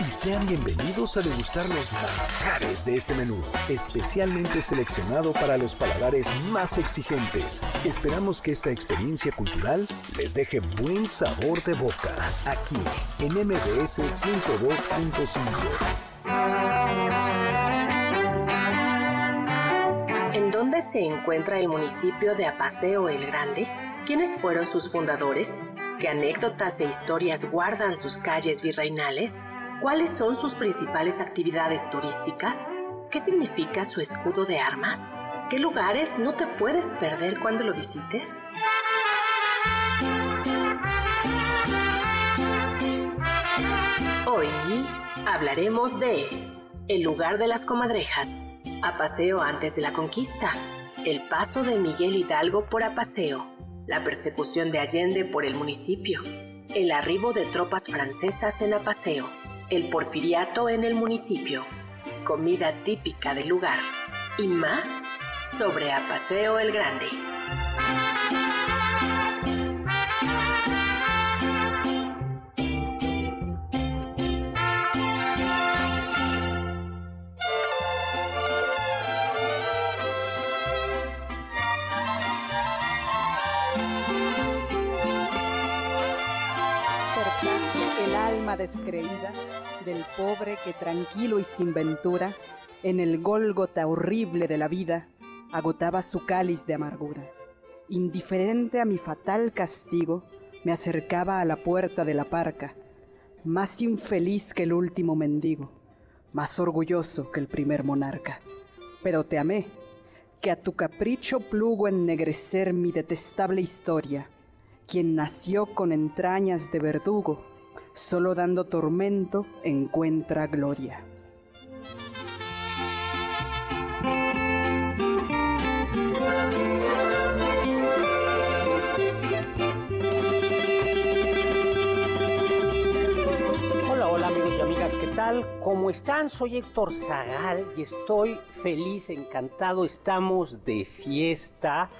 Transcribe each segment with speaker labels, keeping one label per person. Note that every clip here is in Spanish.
Speaker 1: Y sean bienvenidos a degustar los manjares de este menú, especialmente seleccionado para los paladares más exigentes. Esperamos que esta experiencia cultural les deje buen sabor de boca, aquí en MBS 102.5.
Speaker 2: ¿En dónde se encuentra el municipio de Apaseo el Grande? ¿Quiénes fueron sus fundadores? ¿Qué anécdotas e historias guardan sus calles virreinales? ¿Cuáles son sus principales actividades turísticas? ¿Qué significa su escudo de armas? ¿Qué lugares no te puedes perder cuando lo visites? Hoy hablaremos de el lugar de las comadrejas, Apaseo antes de la conquista, el paso de Miguel Hidalgo por Apaseo, la persecución de Allende por el municipio, el arribo de tropas francesas en Apaseo, el porfiriato en el municipio, comida típica del lugar y más sobre Apaseo el Grande.
Speaker 3: Descreída del pobre que tranquilo y sin ventura, en el gólgota horrible de la vida, agotaba su cáliz de amargura. Indiferente a mi fatal castigo, me acercaba a la puerta de la parca, más infeliz que el último mendigo, más orgulloso que el primer monarca. Pero te amé, que a tu capricho plugo ennegrecer mi detestable historia, quien nació con entrañas de verdugo, solo dando tormento encuentra gloria.
Speaker 4: Hola, hola amigos y amigas, ¿qué tal? ¿Cómo están? Soy Héctor Zagal y estoy feliz, encantado. Estamos de fiesta.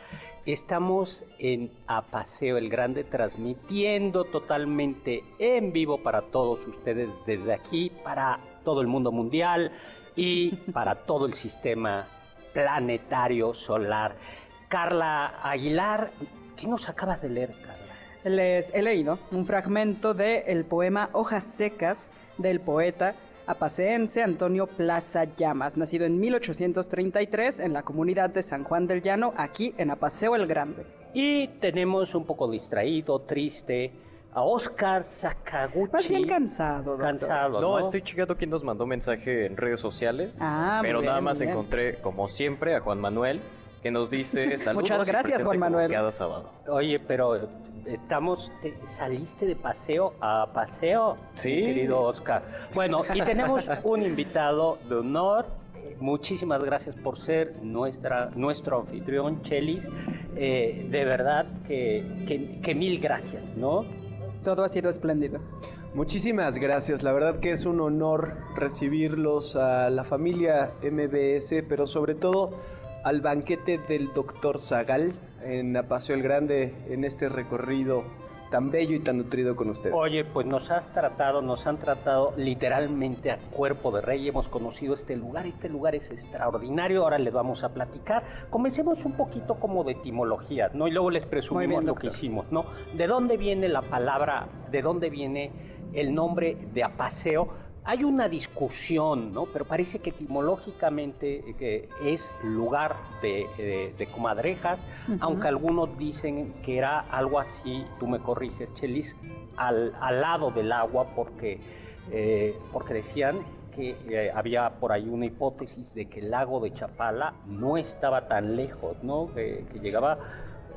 Speaker 4: Estamos en Apaseo el Grande transmitiendo totalmente en vivo para todos ustedes desde aquí, para todo el mundo mundial y para todo el sistema planetario solar. Carla Aguilar, ¿qué nos acabas de leer, Carla?
Speaker 3: Les he leído un fragmento del poema Hojas Secas del poeta apaceense Antonio Plaza Llamas, nacido en 1833 en la comunidad de San Juan del Llano, aquí en Apaseo el Grande.
Speaker 4: Y tenemos un poco distraído, triste, a Oscar Sakaguchi.
Speaker 3: Más bien cansado, doctor.
Speaker 4: Cansado,
Speaker 5: No,
Speaker 4: ¿no?
Speaker 5: estoy checando quién nos mandó mensaje en redes sociales.
Speaker 3: Ah,
Speaker 5: pero
Speaker 3: muy
Speaker 5: nada
Speaker 3: bien,
Speaker 5: más
Speaker 3: bien.
Speaker 5: encontré, como siempre, a Juan Manuel, que nos dice saludos.
Speaker 3: Muchas
Speaker 5: y
Speaker 3: gracias,
Speaker 5: presente
Speaker 3: Juan Manuel.
Speaker 5: Cada sábado.
Speaker 4: Oye, pero estamos, te- saliste de paseo a paseo,
Speaker 5: Sí.
Speaker 4: mi querido Oscar. Bueno, y tenemos un invitado de honor. Muchísimas gracias por ser nuestra, nuestro anfitrión, Chelis. Eh, de verdad que, que- que mil gracias, ¿no?
Speaker 3: Todo ha sido espléndido.
Speaker 6: Muchísimas gracias, la verdad que es un honor recibirlos a la familia MBS, pero sobre todo al banquete del doctor Zagal en Apaseo el Grande, en este recorrido tan bello y tan nutrido con ustedes.
Speaker 4: Oye, pues nos has tratado, nos han tratado literalmente a cuerpo de rey. Hemos conocido este lugar, este lugar es extraordinario. Ahora les vamos a platicar. Comencemos un poquito como de etimología, ¿no? Y luego les presumimos
Speaker 3: bien,
Speaker 4: lo que hicimos, ¿no? ¿De dónde viene la palabra, de dónde viene el nombre de Apaseo? Hay una discusión, ¿no? Pero parece que etimológicamente eh, es lugar de, comadrejas, aunque algunos dicen que era algo así, tú me corriges, Chelis, al, lado del agua, porque, eh, porque decían que eh, había por ahí una hipótesis de que el lago de Chapala no estaba tan lejos, ¿no? que llegaba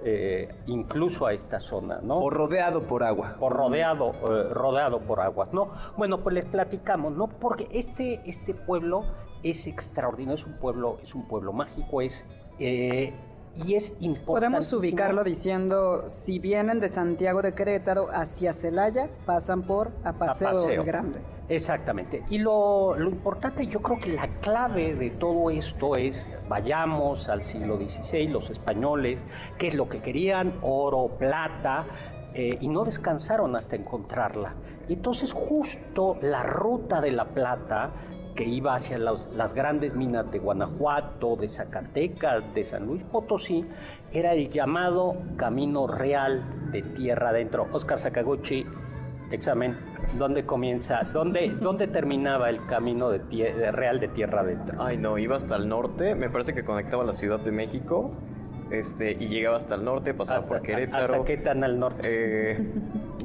Speaker 4: eh, incluso a esta zona, ¿no?
Speaker 6: O rodeado por agua.
Speaker 4: O rodeado, eh, rodeado por aguas, ¿no? Bueno, pues les platicamos, ¿no? Porque este, este pueblo es extraordinario, es un pueblo, es un pueblo mágico, es eh, y es importante.
Speaker 3: Podemos ubicarlo diciendo, si vienen de Santiago de Querétaro hacia Celaya, pasan por Apaseo, Grande.
Speaker 4: Exactamente. Y lo, lo, importante, yo creo que la clave de todo esto es, vayamos al siglo XVI, los españoles, qué es lo que querían, oro, plata, eh, y no descansaron hasta encontrarla. Y entonces justo la ruta de la plata que iba hacia las grandes minas de Guanajuato, de Zacatecas, de San Luis Potosí, era el llamado Camino Real de Tierra Adentro. Oscar Sakaguchi, examen, ¿dónde comienza, dónde, dónde terminaba el Camino de, Real de Tierra Adentro?
Speaker 5: Ay, no, iba hasta el norte, me parece que conectaba la Ciudad de México este, y llegaba hasta el norte, pasaba por Querétaro.
Speaker 4: ¿Hasta qué tan al norte?
Speaker 5: Eh,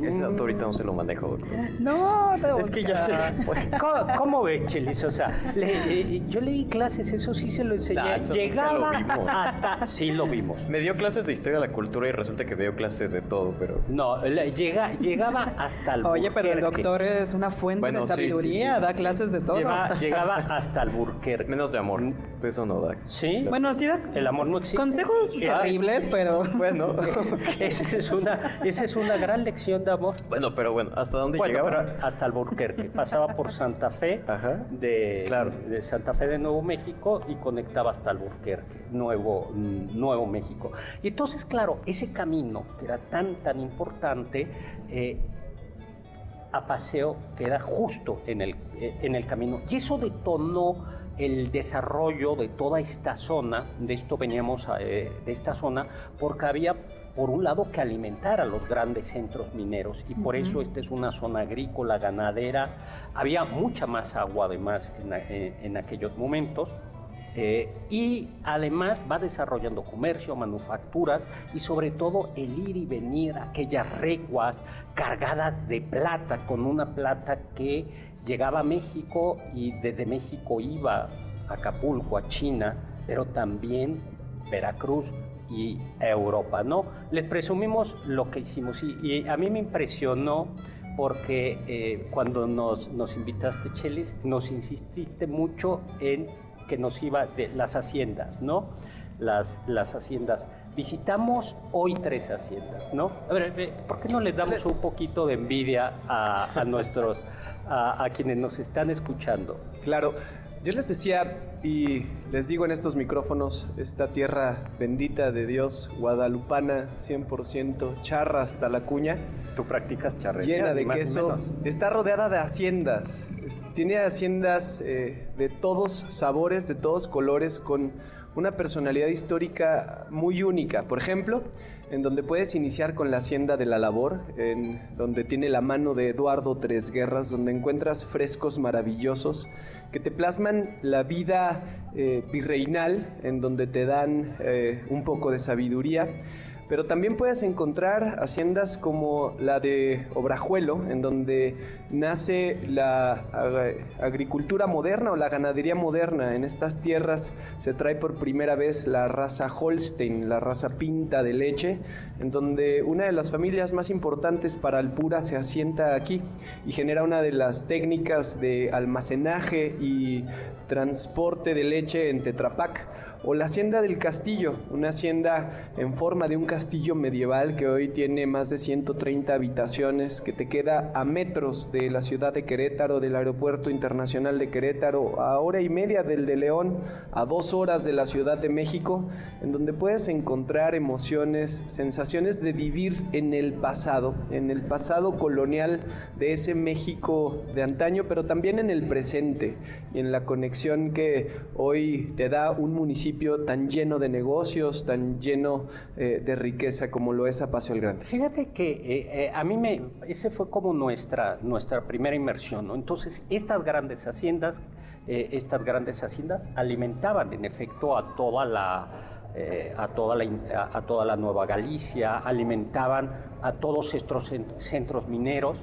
Speaker 5: ese dato ahorita no se lo manejo, doctor.
Speaker 3: No, no.
Speaker 4: Es que ya sé. ¿Cómo, cómo ves, Chelis? O sea, eh, yo leí clases, eso sí se lo enseñé. Ah, Llegaba hasta... Sí lo vimos.
Speaker 5: Me dio clases de historia de la cultura y resulta que me dio clases de todo, pero...
Speaker 4: No, llega, llegaba hasta el
Speaker 3: Oye, pero el doctor es una fuente de sabiduría, da clases de todo.
Speaker 4: llegaba hasta el Burker.
Speaker 5: Menos de amor, de eso no da.
Speaker 4: ¿Sí?
Speaker 3: Bueno, sí da...
Speaker 4: El amor no existe.
Speaker 3: Consejos terribles, pero...
Speaker 4: Bueno, esa es, una, esa es una gran lección
Speaker 5: bueno, pero bueno, ¿hasta dónde llegaba?
Speaker 4: hasta Albuquerque. Pasaba por Santa Fe, De, de Santa Fe de Nuevo México y conectaba hasta Albuquerque, Nuevo, Nuevo México. Y entonces, claro, ese camino que era tan, tan importante, eh, a paseo queda justo en el, eh, en el camino. Y eso detonó el desarrollo de toda esta zona, de esto veníamos eh, de esta zona, porque había por un lado que alimentar a los grandes centros mineros y por eso esta es una zona agrícola, ganadera, había mucha más agua además en, eh, aquellos momentos. Eh, y además va desarrollando comercio, manufacturas y sobre todo el ir y venir, aquellas recuas cargadas de plata, con una plata que llegaba a México y desde México iba a Acapulco, a China, pero también Veracruz, y Europa, ¿no? Les presumimos lo que hicimos y, a mí me impresionó porque eh, cuando nos, nos invitaste, Chelis, nos insististe mucho en que nos iba de las haciendas, ¿no? Las, las haciendas. Visitamos hoy tres haciendas, ¿no? A ver, ¿por qué no les damos un poquito de envidia a, a nuestros, a, a quienes nos están escuchando?
Speaker 6: Claro. Yo les decía y les digo en estos micrófonos, esta tierra bendita de Dios, guadalupana, 100% charra hasta la cuña.
Speaker 4: Tú practicas charrería.
Speaker 6: Llena de queso. Está rodeada de haciendas. Tiene haciendas eh, de todos sabores, de todos colores, con una personalidad histórica muy única. Por ejemplo, en donde puedes iniciar con la Hacienda de la Labor, en donde tiene la mano de Eduardo Tres Guerras, donde encuentras frescos maravillosos que te plasman la vida eh, virreinal, en donde te dan eh, un poco de sabiduría pero también puedes encontrar haciendas como la de Obrajuelo, en donde nace la agricultura moderna o la ganadería moderna. En estas tierras se trae por primera vez la raza Holstein, la raza pinta de leche, en donde una de las familias más importantes para Alpura se asienta aquí y genera una de las técnicas de almacenaje y transporte de leche en Tetrapac o la Hacienda del Castillo, una hacienda en forma de un castillo medieval que hoy tiene más de 130 habitaciones, que te queda a metros de la ciudad de Querétaro, del Aeropuerto Internacional de Querétaro, a hora y media del de León, a dos horas de la Ciudad de México, en donde puedes encontrar emociones, sensaciones de vivir en el pasado, en el pasado colonial de ese México de antaño, pero también en el presente y en la conexión que hoy te da un municipio tan lleno de negocios, tan lleno eh, de riqueza como lo es Apacio el Grande?
Speaker 4: Fíjate que eh, eh, a mí me, ese fue como nuestra, nuestra primera inmersión, ¿no? Entonces, estas grandes haciendas, estas grandes haciendas alimentaban en efecto a toda la, a, toda la, a, toda la Nueva Galicia, alimentaban a todos estos centros mineros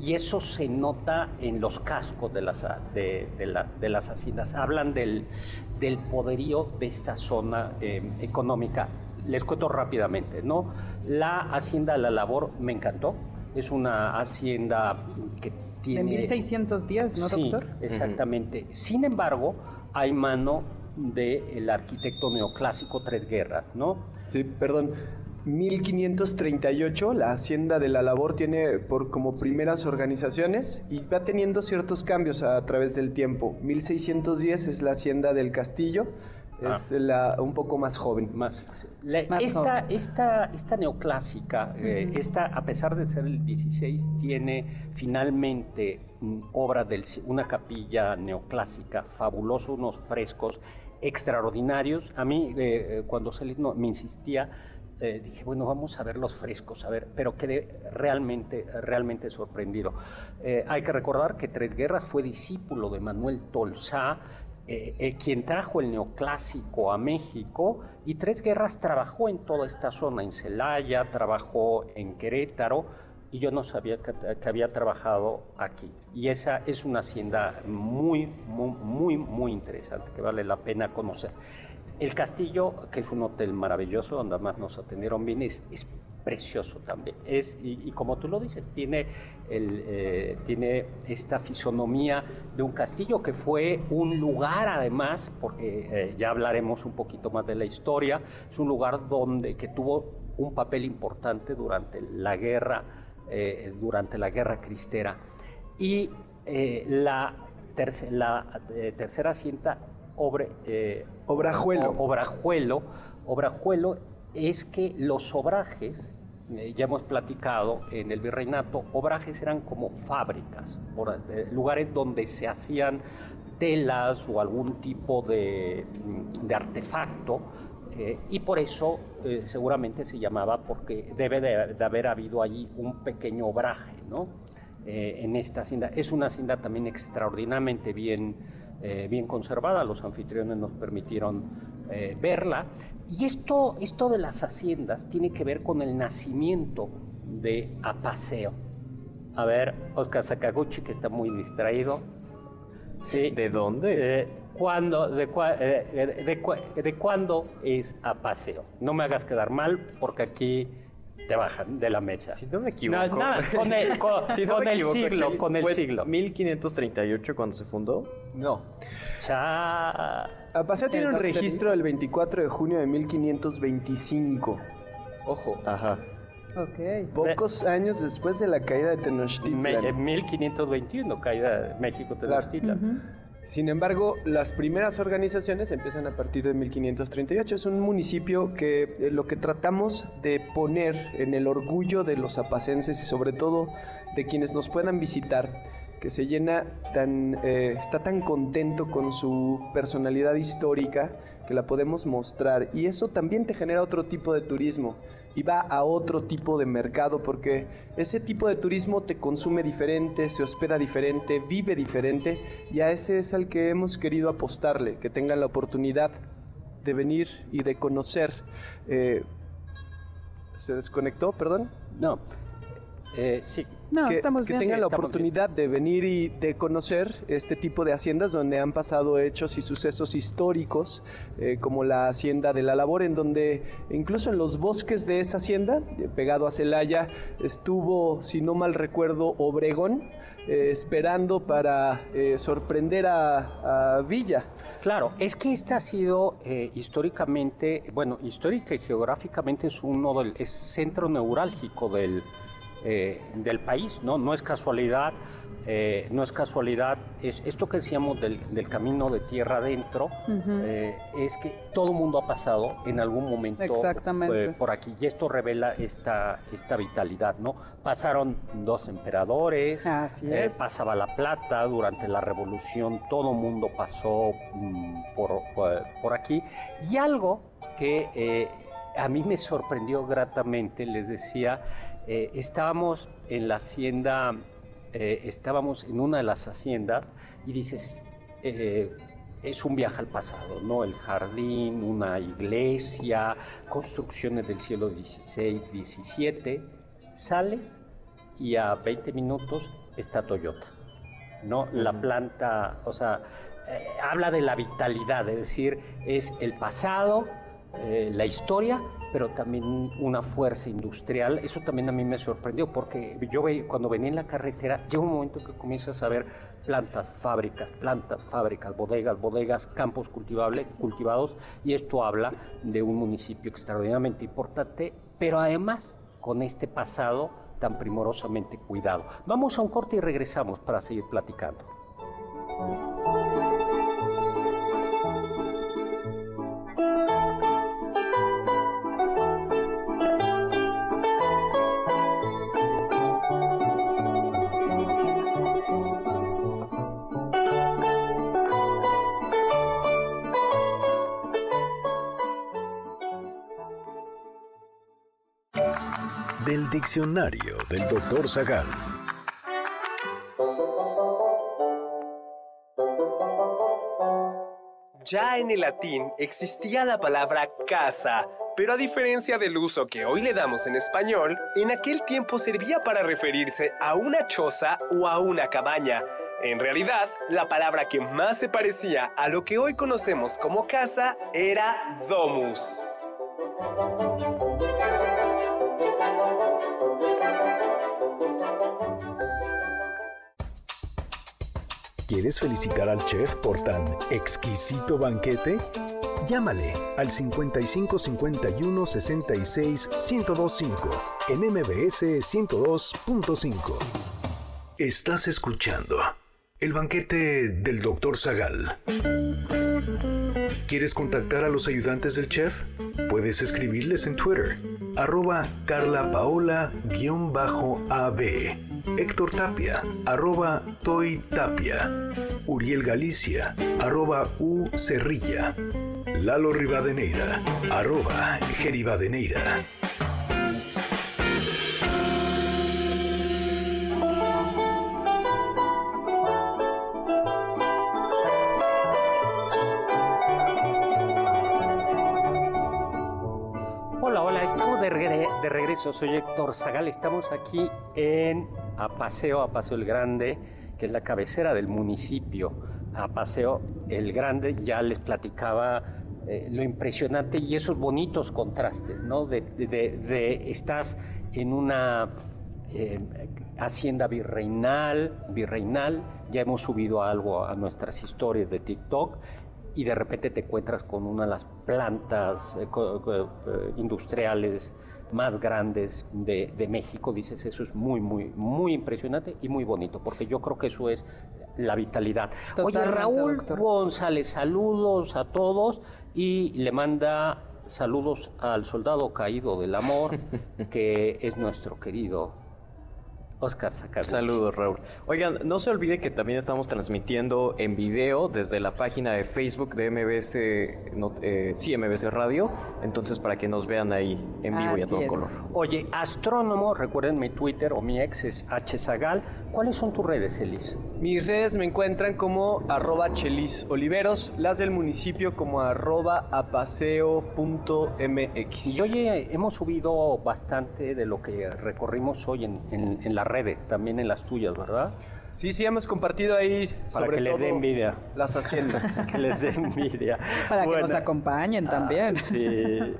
Speaker 4: y eso se nota en los cascos de las, de, de, las haciendas. Hablan del, del, poderío de esta zona eh, económica. Les cuento rápidamente, ¿no? La hacienda de la labor me encantó. Es una hacienda que tiene...
Speaker 3: De 1610, ¿no, doctor?
Speaker 4: exactamente. Sin embargo, hay mano del arquitecto neoclásico Tres Guerras, ¿no?
Speaker 6: Sí, perdón. 1538, la Hacienda de la Labor tiene por como primeras organizaciones y va teniendo ciertos cambios a, través del tiempo. 1610 es la Hacienda del Castillo, ah. es la, un poco más joven.
Speaker 4: Más, esta, esta, esta, neoclásica, eh, esta, a pesar de ser el 16, tiene finalmente obra de una capilla neoclásica, fabuloso, unos frescos extraordinarios. A mí, eh, eh, cuando se me insistía, eh, dije, bueno, vamos a ver los frescos, a ver, pero quedé realmente, realmente sorprendido. Eh, hay que recordar que Tres Guerras fue discípulo de Manuel Tolsá, eh, quien trajo el neoclásico a México, y Tres Guerras trabajó en toda esta zona, en Celaya, trabajó en Querétaro, y yo no sabía que, que, había trabajado aquí. Y esa es una hacienda muy, muy, muy, muy interesante, que vale la pena conocer. El castillo, que es un hotel maravilloso, donde además nos atendieron bien, es, precioso también. Es, y, como tú lo dices, tiene, eh, tiene esta fisonomía de un castillo que fue un lugar además, porque eh, ya hablaremos un poquito más de la historia, es un lugar donde, que tuvo un papel importante durante la guerra, eh, durante la guerra cristera. Y la, la tercera cinta obre, eh,
Speaker 6: obrajuelo.
Speaker 4: obrajuelo. Obrajuelo es que los obrajes, eh, ya hemos platicado en el virreinato, obrajes eran como fábricas, eh, lugares donde se hacían telas o algún tipo de, mm, artefacto, y por eso seguramente se llamaba porque debe de, haber habido allí un pequeño obraje, ¿no? en esta hacienda. Es una hacienda también extraordinariamente bien eh, bien conservada, los anfitriones nos permitieron eh, verla. Y esto, esto de las haciendas tiene que ver con el nacimiento de Apaseo. A ver, Oscar Sakaguchi, que está muy distraído.
Speaker 5: Sí. ¿De dónde?
Speaker 4: Eh, ¿cuándo, de, de, cuándo es Apaseo? No me hagas quedar mal, porque aquí te bajan de la mesa.
Speaker 5: Si no me equivoco.
Speaker 4: No, con el, con, el siglo, con el siglo.
Speaker 5: 1538 cuando se fundó.
Speaker 6: No. Cha... Paseo tiene un registro del 24 de junio de 1525. Ojo.
Speaker 5: Ajá.
Speaker 3: Ok.
Speaker 6: Pocos años después de la caída de Tenochtitlan.
Speaker 4: En 1521, caída de México Tenochtitlan.
Speaker 6: Sin embargo, las primeras organizaciones empiezan a partir de 1538. Es un municipio que eh, lo que tratamos de poner en el orgullo de los apacenses y sobre todo de quienes nos puedan visitar, que se llena tan, eh, está tan contento con su personalidad histórica que la podemos mostrar. Y eso también te genera otro tipo de turismo y va a otro tipo de mercado porque ese tipo de turismo te consume diferente, se hospeda diferente, vive diferente y a ese es al que hemos querido apostarle, que tengan la oportunidad de venir y de conocer. Eh, ¿Se desconectó, perdón?
Speaker 4: No. Eh, sí,
Speaker 6: que, tengan la oportunidad de venir y de conocer este tipo de haciendas donde han pasado hechos y sucesos históricos, eh, como la hacienda de la labor, en donde incluso en los bosques de esa hacienda, eh, pegado a Celaya, estuvo, si no mal recuerdo, Obregón, eh, esperando para sorprender a, Villa.
Speaker 4: Claro, es que este ha sido históricamente, bueno, histórica y geográficamente es uno del es centro neurálgico del, eh, del país, ¿no? No es casualidad eh, no es casualidad, es esto que decíamos del, del camino de tierra adentro, eh, es que todo mundo ha pasado en algún momento
Speaker 3: Exactamente.
Speaker 4: por aquí y esto revela esta, esta vitalidad, ¿no? Pasaron dos emperadores,
Speaker 3: Así es.
Speaker 4: pasaba la plata durante la revolución, todo mundo pasó mm, por, por, aquí y algo que a mí me sorprendió gratamente, les decía, eh, estábamos en la hacienda, eh, estábamos en una de las haciendas y dices, eh, es un viaje al pasado, ¿no? El jardín, una iglesia, construcciones del siglo XVI, XVII, sales y a 20 minutos está Toyota, ¿no? La planta, o sea, habla de la vitalidad, es decir, es el pasado, la historia, pero también una fuerza industrial. Eso también a mí me sorprendió porque yo ve- cuando venía en la carretera, llega un momento que comienzas a ver plantas, fábricas, plantas, fábricas, bodegas, bodegas, campos cultivables, cultivados, y esto habla de un municipio extraordinariamente importante, pero además con este pasado tan primorosamente cuidado. Vamos a un corte y regresamos para seguir platicando.
Speaker 1: Diccionario del doctor Zagal.
Speaker 7: Ya en el latín existía la palabra casa, pero a diferencia del uso que hoy le damos en español, en aquel tiempo servía para referirse a una choza o a una cabaña. En realidad, la palabra que más se parecía a lo que hoy conocemos como casa era domus.
Speaker 1: ¿Quieres felicitar al chef por tan exquisito banquete? Llámale al 55 51 66 1025 en MBS 102.5. Estás escuchando el banquete del Dr. Zagal. ¿Quieres contactar a los ayudantes del chef? Puedes escribirles en Twitter, arroba carlapaola-ab, Héctor Tapia, arroba Toy Tapia, Uriel Galicia, arroba U Cerrilla, Lalo Rivadeneira, arroba Geribadeneira.
Speaker 4: Hola, hola, estamos de, regre- de regreso. Soy Héctor Zagal. Estamos aquí en Apaseo, Apaseo el Grande, que es la cabecera del municipio. Apaseo el Grande, ya les platicaba eh, lo impresionante y esos bonitos contrastes, ¿no? De, estás en una eh, hacienda virreinal, virreinal, ya hemos subido algo a nuestras historias de TikTok y de repente te encuentras con una de las plantas eh, industriales más grandes de, de México, dices, eso es muy, muy, muy impresionante y muy bonito, porque yo creo que eso es la vitalidad. Oye, Raúl
Speaker 3: doctor.
Speaker 4: González, saludos a todos y le manda saludos al soldado caído del amor, que es nuestro querido Oscar Sakaguchi.
Speaker 5: Saludos, Raúl. Oigan, no se olvide que también estamos transmitiendo en video desde la página de Facebook de MBS, no- eh, sí, MBS Radio. Entonces, para que nos vean ahí en vivo y a todo
Speaker 3: es.
Speaker 5: color.
Speaker 4: Oye, astrónomo, recuerden mi Twitter o mi ex es hzagal. ¿Cuáles son tus redes, Elis?
Speaker 6: Mis redes me encuentran como arroba chelis oliveros, las del municipio como arroba apaseo.mx.
Speaker 4: Y oye, hemos subido bastante de lo que recorrimos hoy en, en- en las redes, también en las tuyas, ¿verdad?
Speaker 6: Sí, sí, hemos compartido ahí
Speaker 4: Para
Speaker 6: sobre
Speaker 4: que les
Speaker 6: todo
Speaker 4: dé envidia.
Speaker 6: las haciendas.
Speaker 4: que les dé envidia.
Speaker 3: Para que nos acompañen también.
Speaker 4: Ah, Sí.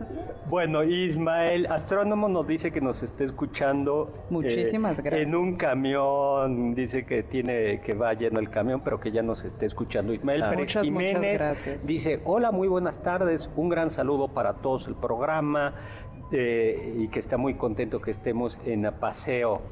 Speaker 4: Bueno, Ismael, astrónomo, nos dice que nos está escuchando. eh,
Speaker 3: Muchísimas gracias.
Speaker 4: En un camión, dice que tiene que va lleno el camión, pero que ya nos está escuchando. Ismael
Speaker 5: Ah.
Speaker 4: Pérez
Speaker 3: Muchas, muchas
Speaker 4: Jiménez
Speaker 3: gracias.
Speaker 4: dice: Hola, muy buenas tardes. Un gran saludo para todos el programa eh, y que está muy contento que estemos en Paseo.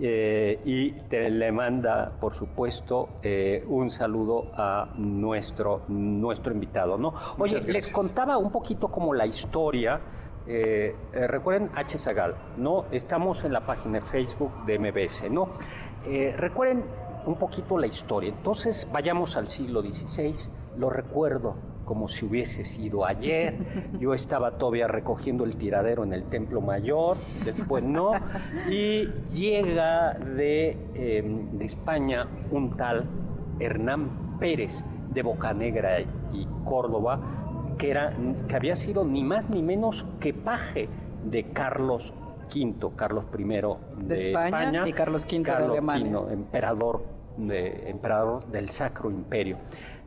Speaker 4: Eh, y te, le manda, por supuesto, eh, un saludo a nuestro, nuestro invitado. ¿no? Oye, les contaba un poquito como la historia. Eh, recuerden H. Zagal, ¿no? Estamos en la página de Facebook de MBS, ¿no? recuerden un poquito la historia. Entonces, vayamos al siglo XVI, lo recuerdo como si hubiese sido ayer. Yo estaba todavía recogiendo el tiradero en el Templo Mayor, después no. Y llega de, em, de España un tal Hernán Pérez de Bocanegra y Córdoba, que, era, que había sido ni más ni menos que paje de Carlos V, Carlos I de, España,
Speaker 3: y Carlos V de Alemania.
Speaker 4: emperador, de, emperador del Sacro Imperio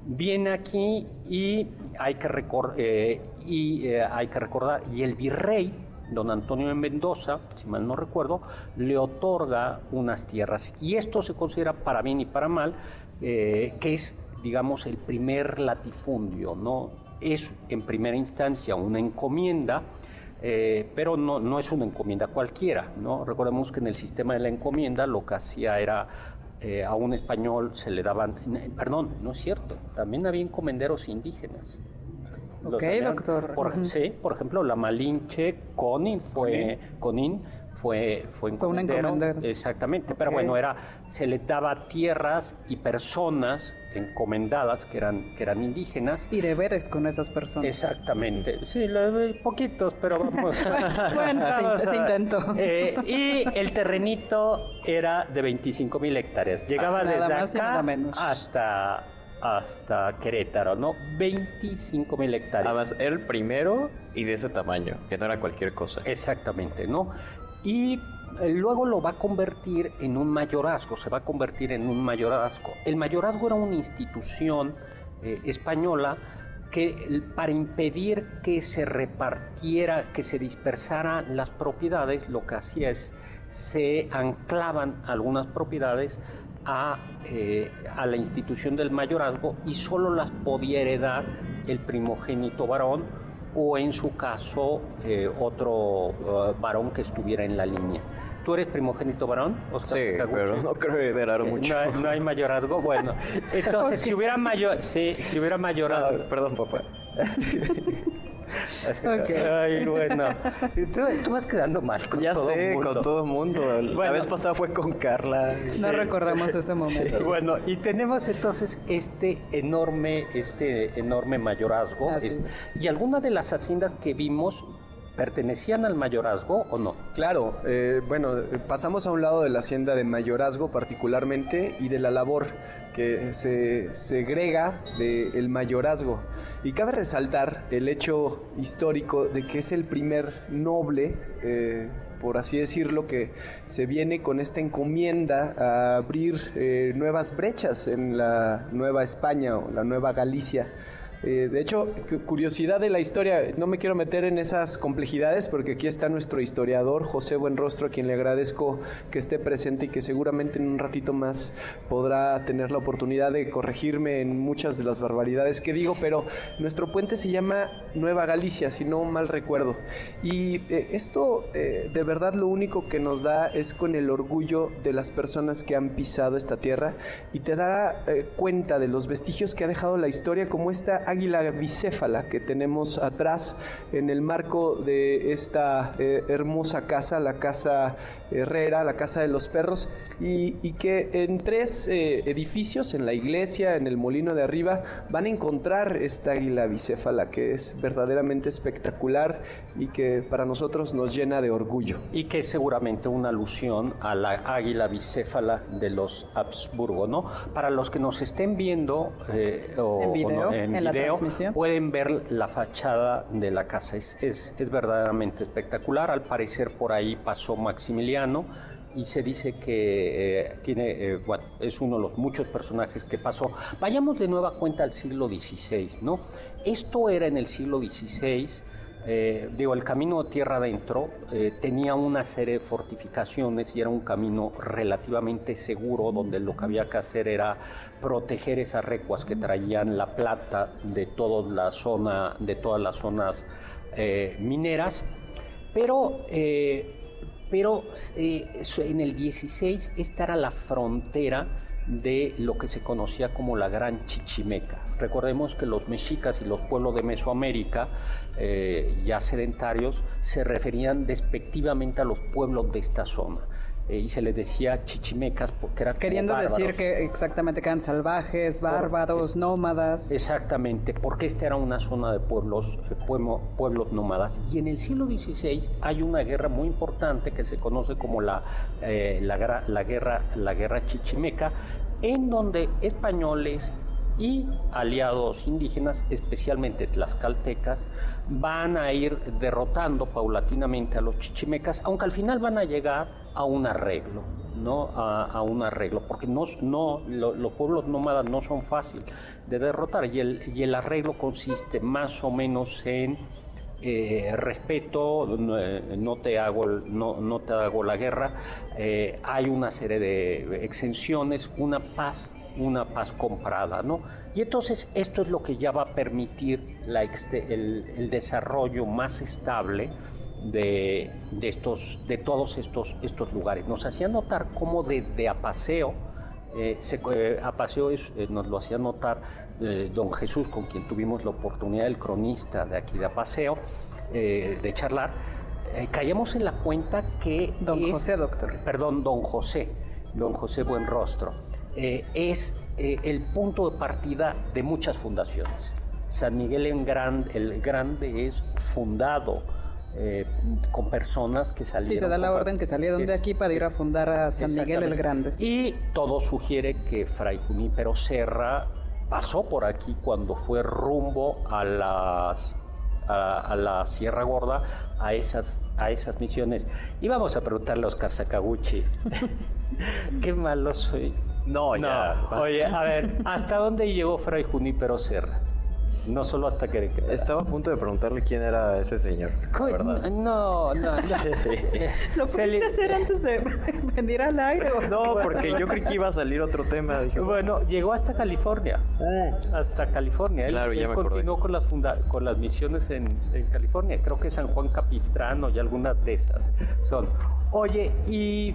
Speaker 4: viene aquí y hay que, eh, y, eh, hay que recordar, y el virrey, don Antonio de Mendoza, si mal no recuerdo, le otorga unas tierras. Y esto se considera para bien y para mal, eh, que es, digamos, el primer latifundio, ¿no? Es en primera instancia una encomienda, pero no, no, es una encomienda cualquiera, ¿no? Recordemos que en el sistema de la encomienda lo que hacía era eh, a un español se le daban, perdón, no es cierto, también había encomenderos indígenas.
Speaker 3: ok, doctor.
Speaker 4: Por, Sí, por ejemplo, la Malinche Conin fue, Conin fue, fue encomendero. Exactamente, pero bueno, era, se le daba tierras y personas encomendadas que eran, que eran indígenas.
Speaker 3: Y deberes con esas personas.
Speaker 4: Exactamente, sí, poquitos, pero vamos.
Speaker 3: bueno, se intentó.
Speaker 4: Eh, y el terrenito era de 25 mil hectáreas. Llegaba de desde acá hasta hasta Querétaro, ¿no? 25 mil hectáreas.
Speaker 5: Además, era el primero y de ese tamaño, que no era cualquier cosa.
Speaker 4: Exactamente, ¿no? Y luego lo va a convertir en un mayorazgo, se va a convertir en un mayorazgo. El mayorazgo era una institución eh, española que para impedir que se repartiera, que se dispersaran las propiedades, lo que hacía es se anclaban algunas propiedades a, eh, a la institución del mayorazgo y solo las podía heredar el primogénito varón o en su caso otro varón que estuviera en la línea. ¿Tú eres primogénito varón?
Speaker 5: sí, pero no creo heredar mucho.
Speaker 4: No, hay mayorazgo. Bueno, entonces si hubiera mayor, si hubiera mayorazgo,
Speaker 5: perdón, papá.
Speaker 4: Okay. Ay, bueno. Tú, vas quedando mal con
Speaker 5: ya
Speaker 4: todo
Speaker 5: sé, mundo. con todo el mundo. La vez pasada fue con Carla.
Speaker 3: No recordamos ese momento.
Speaker 4: Bueno, y tenemos entonces este enorme, este enorme mayorazgo. y algunas de las haciendas que vimos ¿Pertenecían al mayorazgo o no?
Speaker 6: Claro, eh, bueno, pasamos a un lado de la hacienda de mayorazgo particularmente y de la labor que se segrega del mayorazgo. Y cabe resaltar el hecho histórico de que es el primer noble, eh, por así decirlo, que se viene con esta encomienda a abrir eh, nuevas brechas en la Nueva España o la Nueva Galicia eh, de hecho, curiosidad de la historia, no me quiero meter en esas complejidades porque aquí está nuestro historiador José Buenrostro, a quien le agradezco que esté presente y que seguramente en un ratito más podrá tener la oportunidad de corregirme en muchas de las barbaridades que digo, pero nuestro puente se llama Nueva Galicia, si no mal recuerdo. Y eh, esto eh, de verdad lo único que nos da es con el orgullo de las personas que han pisado esta tierra y te da cuenta de los vestigios que ha dejado la historia como esta águila bicéfala que tenemos atrás en el marco de esta eh, hermosa casa, la casa Herrera, la casa de los perros, y, que en tres eh, edificios, en la iglesia, en el molino de arriba, van a encontrar esta águila bicéfala que es verdaderamente espectacular y que para nosotros nos llena de orgullo.
Speaker 4: Y que es seguramente una alusión a la águila bicéfala de los Habsburgo, ¿no? Para los que nos estén viendo
Speaker 3: eh, en video, en la
Speaker 4: pueden ver la fachada de la casa. Es, es, es verdaderamente espectacular. Al parecer por ahí pasó Maximiliano y se dice que eh, tiene, eh, es uno de los muchos personajes que pasó. Vayamos de nueva cuenta al siglo XVI, ¿no? Esto era en el siglo XVI, eh, digo, el camino tierra adentro tenía una serie de fortificaciones y era un camino relativamente seguro donde lo que había que hacer era proteger esas recuas que traían la plata de toda la zona, de todas las zonas mineras, pero pero eh, en el 16 esta era la frontera de lo que se conocía como la Gran Chichimeca. Recordemos que los mexicas y los pueblos de Mesoamérica, eh, ya sedentarios, se referían despectivamente a los pueblos de esta zona. Eh, y se les decía chichimecas porque era
Speaker 3: queriendo decir que exactamente que eran salvajes, bárbaros, nómadas.
Speaker 4: Exactamente, porque esta era una zona de pueblos, eh, pueblos nómadas. Y en el siglo XVI hay una guerra muy importante que se conoce como la, eh, la, la, guerra, la guerra chichimeca, en donde españoles y aliados indígenas, especialmente tlaxcaltecas, van a ir derrotando paulatinamente a los chichimecas, aunque al final van a llegar a un arreglo, ¿no? A, un arreglo, porque no, no, los pueblos nómadas no son fáciles de derrotar y el, y el arreglo consiste más o menos en eh, respeto, no, te hago, no, no, te hago la guerra, eh, hay una serie de exenciones, una paz, una paz comprada, ¿no? Y entonces esto es lo que ya va a permitir la, el, desarrollo más estable de, estos, de todos estos, estos lugares. Nos hacía notar cómo de, Apaseo, eh, eh, Apaseo eh, nos lo hacía notar don Jesús, con quien tuvimos la oportunidad, el cronista de aquí de Apaseo, de charlar, caíamos en la cuenta que...
Speaker 3: Don José, doctor.
Speaker 4: Perdón, don José, don José Buenrostro, es el punto de partida de muchas fundaciones. San Miguel en el Grande es fundado eh, con personas que salieron.
Speaker 3: Sí, se da la orden que salieron de aquí para ir a fundar a San Miguel el Grande.
Speaker 4: Y todo sugiere que Fray Junípero Serra pasó por aquí cuando fue rumbo a las a, la Sierra Gorda a esas a esas misiones. Y vamos a preguntarle a Oscar Sakaguchi. Qué malo soy.
Speaker 5: No, ya.
Speaker 4: Oye, a ver, ¿hasta dónde llegó Fray Junípero Serra? No solo hasta que...
Speaker 5: Estaba a punto de preguntarle quién era ese señor.
Speaker 4: ¿verdad? No, no, no.
Speaker 3: ¿Lo pudiste hacer antes de venir al aire?
Speaker 5: No, porque yo creí que iba a salir otro tema.
Speaker 4: bueno, llegó hasta California. Ah. Hasta California.
Speaker 5: Claro, ya me
Speaker 4: continuó con las, con las misiones en, en California. Creo que San Juan Capistrano y algunas de esas son. Oye, y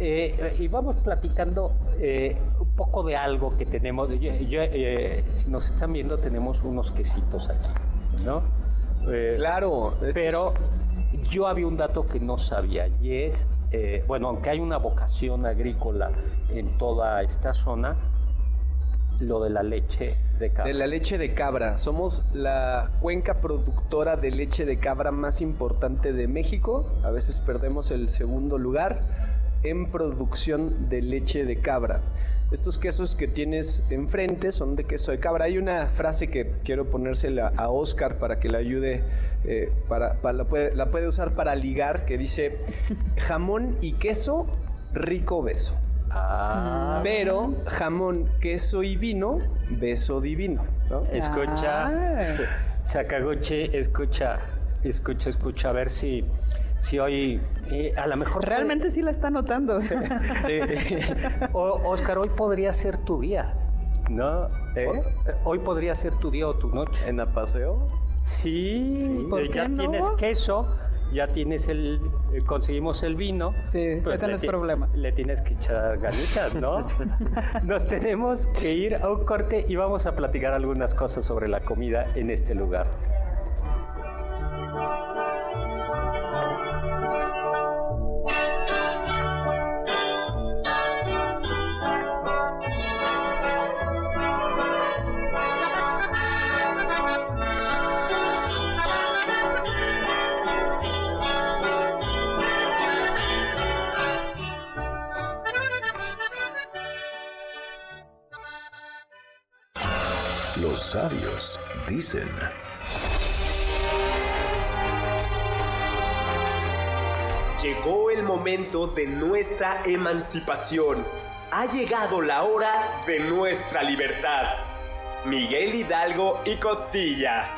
Speaker 4: eh, y vamos platicando eh, un poco de algo que tenemos. Eh, si nos están viendo, tenemos unos quesitos aquí, ¿no?
Speaker 6: claro.
Speaker 4: Pero yo había un dato que no sabía y es, bueno, aunque hay una vocación agrícola en toda esta zona, lo de la leche de cabra.
Speaker 6: De la leche de cabra. Somos la cuenca productora de leche de cabra más importante de México. A veces perdemos el segundo lugar en producción de leche de cabra. Estos quesos que tienes enfrente son de queso de cabra. Hay una frase que quiero ponérsela a Oscar para que la ayude, eh, para, la, puede, usar para ligar, que dice jamón y queso, rico beso. Ah. Pero jamón, queso y vino, beso divino.
Speaker 4: Escucha, ah. Sakaguchi, escucha, escucha, escucha, a ver si si hoy eh, a lo mejor...
Speaker 3: Realmente sí la está notando. sí.
Speaker 4: Oscar, hoy podría ser tu día, ¿no? ¿Eh? Hoy podría ser tu día o tu noche.
Speaker 5: ¿En el paseo?
Speaker 4: Sí, porque ya tienes queso, ya tienes el, eh, conseguimos el vino.
Speaker 3: Sí, pues ese no es problema.
Speaker 4: Le tienes que echar ganitas, ¿no? Nos tenemos que ir a un corte y vamos a platicar algunas cosas sobre la comida en este lugar.
Speaker 7: De nuestra emancipación. Ha llegado la hora de nuestra libertad. Miguel Hidalgo y Costilla.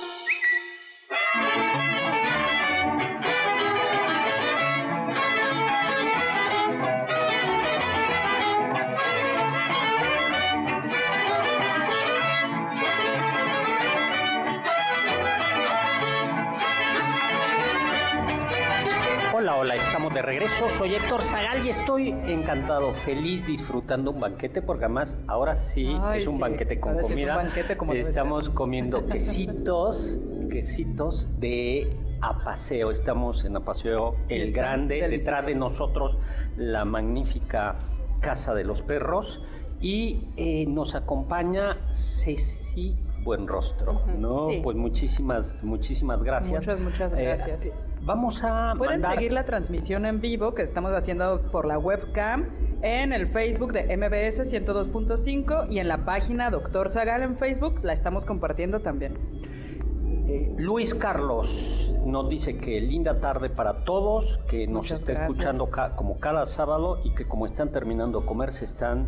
Speaker 4: Hola, hola, estamos de regreso. Soy Héctor Zagal y estoy encantado, feliz, disfrutando un banquete, porque además ahora sí
Speaker 3: Ay,
Speaker 4: es un
Speaker 3: sí,
Speaker 4: banquete con
Speaker 3: ahora sí es un
Speaker 4: comida.
Speaker 3: banquete como
Speaker 4: Estamos comiendo quesitos, quesitos de Apaseo. Estamos en Apaseo el
Speaker 3: están
Speaker 4: Grande, detrás de nosotros la magnífica Casa de los Perros y eh, nos acompaña Ceci Buenrostro, ¿no?
Speaker 3: sí.
Speaker 4: Pues muchísimas, muchísimas gracias.
Speaker 3: Muchas, muchas gracias.
Speaker 4: eh, vamos a
Speaker 3: Pueden
Speaker 4: mandar...
Speaker 3: seguir la transmisión en vivo que estamos haciendo por la webcam en el Facebook de MBS 102.5 y en la página Doctor Zagal en Facebook la estamos compartiendo también.
Speaker 4: Eh, Luis Carlos nos dice que linda tarde para todos, que nos
Speaker 3: Muchas
Speaker 4: está
Speaker 3: gracias.
Speaker 4: escuchando ca- como cada sábado y que como están terminando de comer se están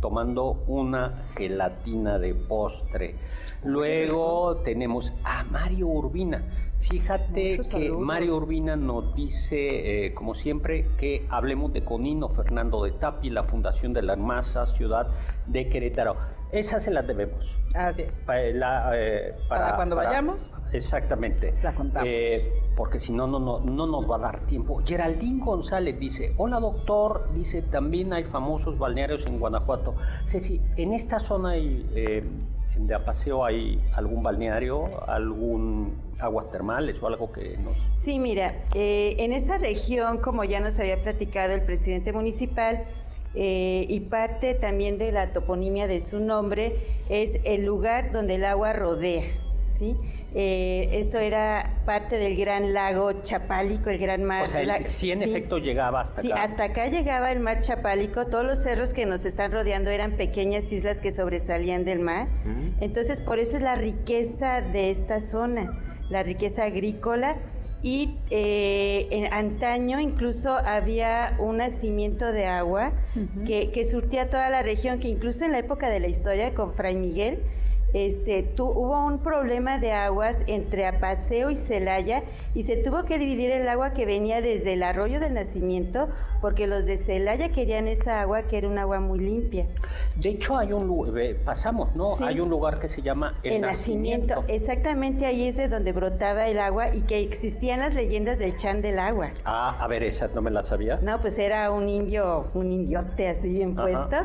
Speaker 4: tomando una gelatina de postre. Luego tenemos a Mario Urbina. Fíjate
Speaker 3: Muchos
Speaker 4: que
Speaker 3: saludos.
Speaker 4: Mario Urbina nos dice, eh, como siempre, que hablemos de Conino Fernando de Tapi, la Fundación de la Hermosa Ciudad de Querétaro. Esas se las debemos.
Speaker 3: Así es.
Speaker 4: La, eh,
Speaker 3: Para cuando vayamos.
Speaker 4: Exactamente.
Speaker 3: La contamos.
Speaker 4: Eh, porque si no, no, no, no nos va a dar tiempo. Geraldine González dice, hola doctor, dice, también hay famosos balnearios en Guanajuato. Ceci, ¿en esta zona hay, eh, de Apaseo hay algún balneario, algún aguas termales o algo que nos...
Speaker 8: Sí, mira, eh, en esta región, como ya nos había platicado el presidente municipal, eh, y parte también de la toponimia de su nombre, es el lugar donde el agua rodea, ¿sí? Eh, esto era parte del gran lago Chapálico, el gran mar.
Speaker 4: O sea, el-
Speaker 8: la-
Speaker 4: sí en
Speaker 8: sí.
Speaker 4: efecto llegaba hasta
Speaker 8: Sí,
Speaker 4: acá.
Speaker 8: hasta acá llegaba el mar Chapálico. Todos los cerros que nos están rodeando eran pequeñas islas que sobresalían del mar. Entonces, por eso es la riqueza de esta zona, la riqueza agrícola. Y eh, en antaño incluso había un nacimiento de agua que, que surtía toda la región, que incluso en la época de la historia con Fray Miguel, este, tu- hubo un problema de aguas entre Apaseo y Celaya y se tuvo que dividir el agua que venía desde el arroyo del nacimiento porque los de Celaya querían esa agua que era un agua muy limpia.
Speaker 4: De hecho, hay un lugar, pasamos, ¿no?
Speaker 8: Sí.
Speaker 4: Hay un lugar que se llama El,
Speaker 8: El, nacimiento. exactamente ahí es de donde brotaba el agua y que existían las leyendas del chan del agua.
Speaker 4: Ah, a ver, esa no me la sabía.
Speaker 8: No, pues era un indio, un indiote así bien
Speaker 4: Ajá.
Speaker 8: puesto,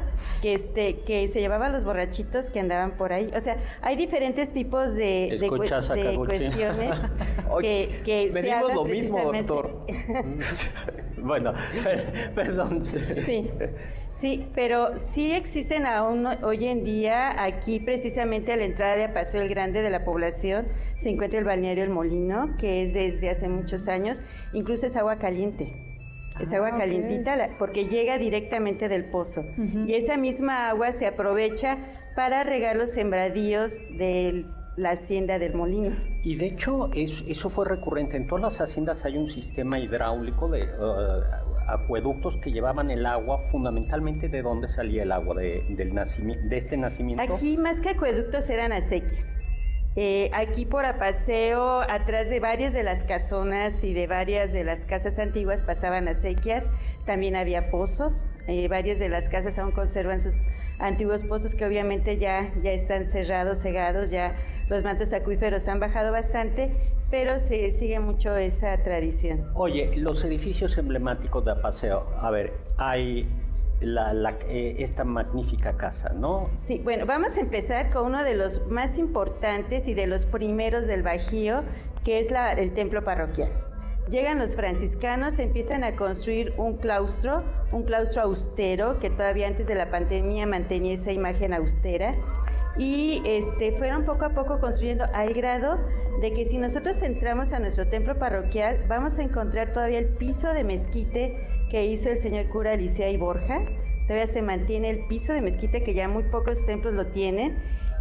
Speaker 8: que este, que se llevaba a los borrachitos que andaban por ahí. O sea, hay diferentes tipos de, de,
Speaker 4: Escucha,
Speaker 8: de cuestiones que, que se
Speaker 6: venimos
Speaker 8: hablan
Speaker 6: lo mismo, doctor.
Speaker 4: Bueno, per- perdón. Ceci.
Speaker 8: Sí, sí, pero sí existen aún hoy en día, aquí precisamente a la entrada de Apaseo el Grande de la población, se encuentra el balneario El Molino, que es desde hace muchos años, incluso es agua caliente. Es
Speaker 3: Ah,
Speaker 8: agua
Speaker 3: ok.
Speaker 8: calientita la- porque llega directamente del pozo. Y esa misma agua se aprovecha para regar los sembradíos de la hacienda del molino.
Speaker 4: Y de hecho, es- eso fue recurrente. En todas las haciendas hay un sistema hidráulico de eh, acueductos que llevaban el agua, fundamentalmente de dónde salía el agua, de, del nacimiento, de este nacimiento.
Speaker 8: Aquí más que acueductos eran acequias. Eh, aquí por Apaseo, atrás de varias de las casonas y de varias de las casas antiguas pasaban acequias. También había pozos. eh, varias de las casas aún conservan sus antiguos pozos que obviamente ya, ya están cerrados, cegados, ya los mantos acuíferos han bajado bastante, pero se sigue mucho esa tradición.
Speaker 4: Oye, los edificios emblemáticos de Apaseo, a ver, hay la, la- eh, esta magnífica casa, ¿no?
Speaker 8: Sí, bueno, vamos a empezar con uno de los más importantes y de los primeros del Bajío, que es la- el templo parroquial. Llegan los franciscanos, empiezan a construir un claustro, un claustro austero, que todavía antes de la pandemia mantenía esa imagen austera. Y este, fueron poco a poco construyendo al grado de que si nosotros entramos a nuestro templo parroquial, vamos a encontrar todavía el piso de mezquite que hizo el señor cura Licea y Borja, todavía se mantiene el piso de mezquita, que ya muy pocos templos lo tienen,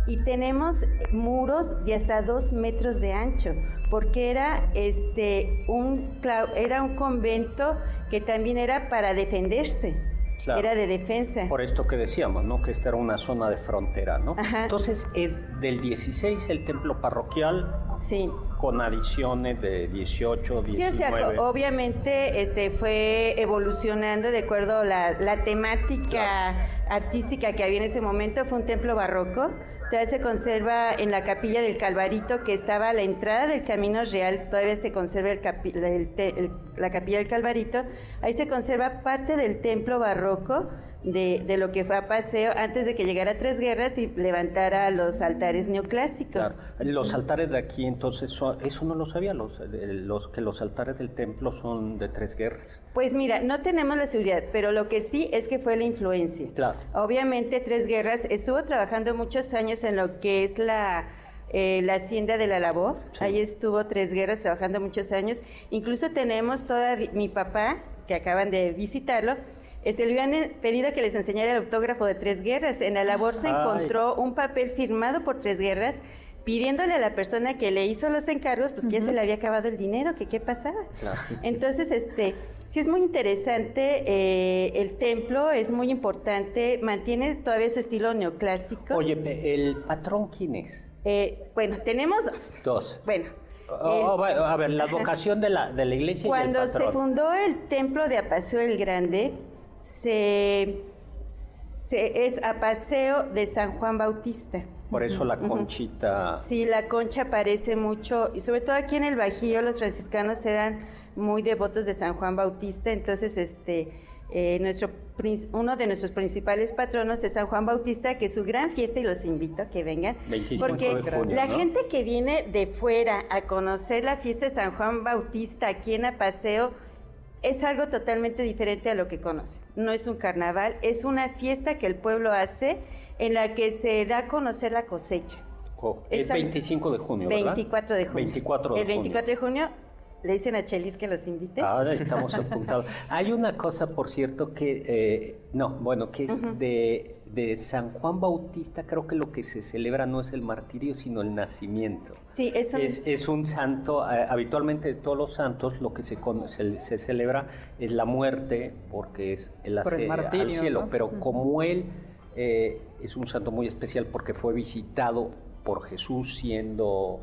Speaker 8: y tenemos muros de hasta dos metros de ancho, porque era, este, un, era un convento que también era para defenderse. Era de defensa.
Speaker 4: Por esto que decíamos, ¿no? Que esta era una zona de frontera, ¿no? Entonces, del 16 el templo parroquial.
Speaker 8: Sí.
Speaker 4: Con adiciones de 18, 19. Sí, o sea,
Speaker 8: obviamente este, fue evolucionando de acuerdo a la, temática artística que había en ese momento. Fue un templo barroco Todavía se conserva en la capilla del Calvarito, que estaba a la entrada del Camino Real, todavía se conserva la capilla del Calvarito. Ahí se conserva parte del templo barroco de, lo que fue a paseo antes de que llegara Tres Guerras y levantara los altares neoclásicos.
Speaker 4: Los altares de aquí, entonces, eso no lo sabía, los, los, que los altares del templo son de Tres Guerras.
Speaker 8: Pues mira, no tenemos la seguridad, pero lo que sí es que fue la influencia.
Speaker 4: Claro.
Speaker 8: Obviamente Tres Guerras estuvo trabajando muchos años en lo que es la... Eh, la hacienda de la labor, ahí estuvo Tres Guerras trabajando muchos años, incluso tenemos toda mi papá, que acaban de visitarlo, este, le habían pedido que les enseñara el autógrafo de Tres Guerras. En la labor se encontró un papel firmado por Tres Guerras pidiéndole a la persona que le hizo los encargos, pues que ya se le había acabado el dinero, que qué pasaba. Entonces, este, sí es muy interesante, eh, el templo es muy importante, mantiene todavía su estilo neoclásico.
Speaker 4: Oye, ¿el patrón quién es?
Speaker 8: Eh, bueno, tenemos dos.
Speaker 4: Dos.
Speaker 8: Bueno.
Speaker 4: Oh, oh, a ver, la vocación de la, de la iglesia.
Speaker 8: Cuando se fundó el templo de Apaseo el Grande, se, es a paseo de San Juan Bautista.
Speaker 4: Por eso la conchita.
Speaker 8: Sí, la concha aparece mucho, y sobre todo aquí en el Bajío los franciscanos eran muy devotos de San Juan Bautista, entonces este eh, nuestro uno de nuestros principales patronos es San Juan Bautista, que es su gran fiesta y los invito a que vengan, porque la gente que viene de fuera a conocer la fiesta de San Juan Bautista aquí en Apaseo, es algo totalmente diferente a lo que conoce. No es un carnaval, es una fiesta que el pueblo hace en la que se da a conocer la cosecha.
Speaker 4: es 25 de junio,
Speaker 8: ¿verdad? 24 de junio.
Speaker 4: 24 de
Speaker 8: el 24 de junio le dicen a Chelis que los invite.
Speaker 4: Ahora estamos apuntados. Hay una cosa, por cierto, que, eh, no, bueno, que es de, de, San Juan Bautista, creo que lo que se celebra no es el martirio, sino el nacimiento.
Speaker 8: Sí, es un,
Speaker 4: es, un santo, eh, habitualmente de todos los santos, lo que se, se, celebra es la muerte, porque es el, al cielo, pero como él eh, es un santo muy especial porque fue visitado por Jesús siendo